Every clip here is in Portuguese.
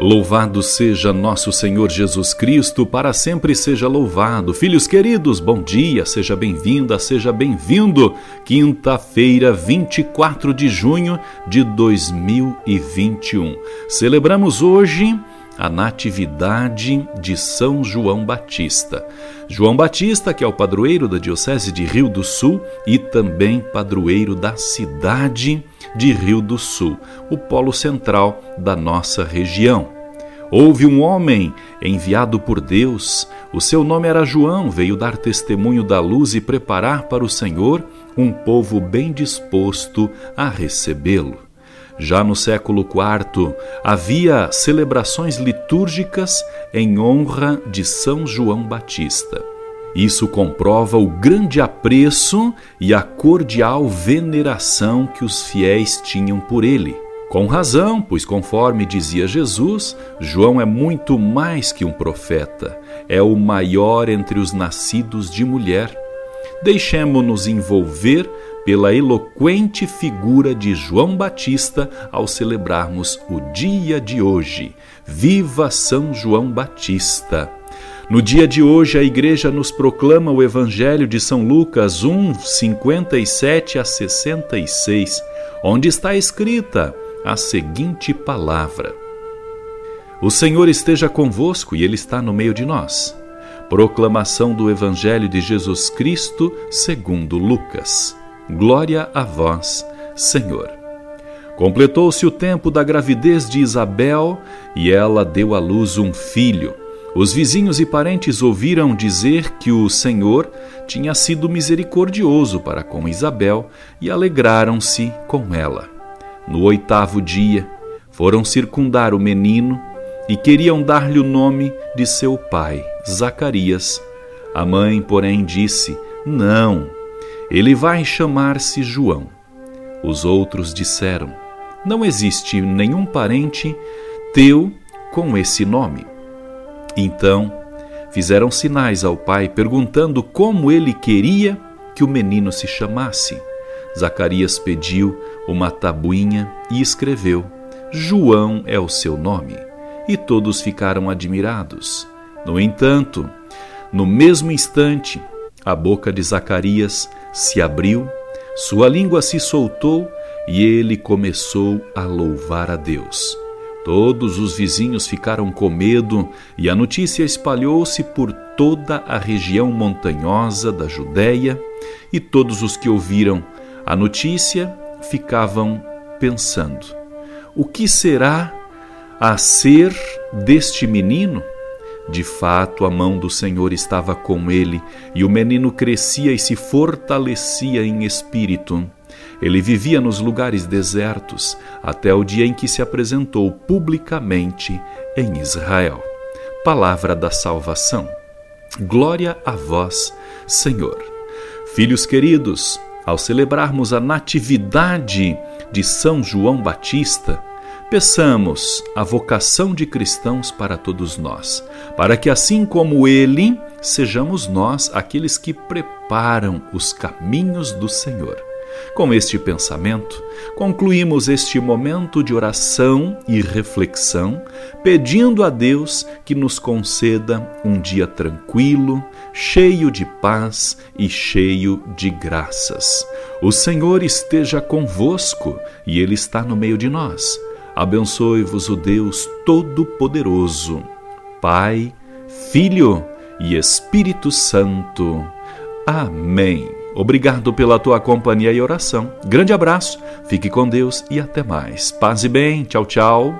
Louvado seja nosso Senhor Jesus Cristo, para sempre seja louvado. Filhos queridos, bom dia, seja bem-vinda, seja bem-vindo. Quinta-feira, 24 de junho de 2021. Celebramos hoje a Natividade de São João Batista. João Batista, que é o padroeiro da Diocese de Rio do Sul e também padroeiro da cidade de Rio do Sul, o polo central da nossa região. Houve um homem enviado por Deus, o seu nome era João, veio dar testemunho da luz e preparar para o Senhor um povo bem disposto a recebê-lo. Já no século IV, havia celebrações litúrgicas em honra de São João Batista. Isso comprova o grande apreço e a cordial veneração que os fiéis tinham por ele. Com razão, pois, conforme dizia Jesus, João é muito mais que um profeta, é o maior entre os nascidos de mulher. Deixemo-nos envolver pela eloquente figura de João Batista ao celebrarmos o dia de hoje. Viva São João Batista! No dia de hoje, a Igreja nos proclama o Evangelho de São Lucas 1, 57 a 66, onde está escrita a seguinte palavra: O Senhor esteja convosco e Ele está no meio de nós. Proclamação do Evangelho de Jesus Cristo segundo Lucas. Glória a vós, Senhor. Completou-se o tempo da gravidez de Isabel e ela deu à luz um filho. Os vizinhos e parentes ouviram dizer que o Senhor tinha sido misericordioso para com Isabel e alegraram-se com ela. No oitavo dia, foram circundar o menino e queriam dar-lhe o nome de seu pai, Zacarias. A mãe, porém, disse: Não, ele vai chamar-se João. Os outros disseram: Não existe nenhum parente teu com esse nome. Então fizeram sinais ao pai, perguntando como ele queria que o menino se chamasse. Zacarias pediu uma tabuinha e escreveu: João é o seu nome. E todos ficaram admirados. No entanto, no mesmo instante, a boca de Zacarias se abriu, sua língua se soltou e ele começou a louvar a Deus. Todos os vizinhos ficaram com medo e a notícia espalhou-se por toda a região montanhosa da Judéia, e todos os que ouviram a notícia ficavam pensando: o que será a ser deste menino? De fato, a mão do Senhor estava com ele, e o menino crescia e se fortalecia em espírito. Ele vivia nos lugares desertos até o dia em que se apresentou publicamente em Israel. Palavra da salvação. Glória a vós, Senhor. Filhos queridos, ao celebrarmos a Natividade de São João Batista, peçamos a vocação de cristãos para todos nós, para que assim como ele, sejamos nós aqueles que preparam os caminhos do Senhor. Com este pensamento, concluímos este momento de oração e reflexão, pedindo a Deus que nos conceda um dia tranquilo, cheio de paz e cheio de graças. O Senhor esteja convosco e Ele está no meio de nós. Abençoe-vos o Deus Todo-Poderoso, Pai, Filho e Espírito Santo. Amém. Obrigado pela tua companhia e oração. Grande abraço, fique com Deus e até mais. Paz e bem. Tchau, tchau.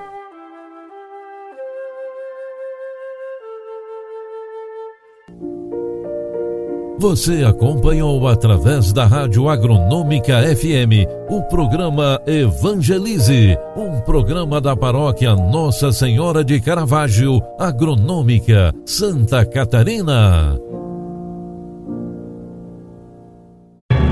Você acompanhou através da Rádio Agronômica FM o programa Evangelize, um programa da paróquia Nossa Senhora de Caravaggio, Agronômica, Santa Catarina.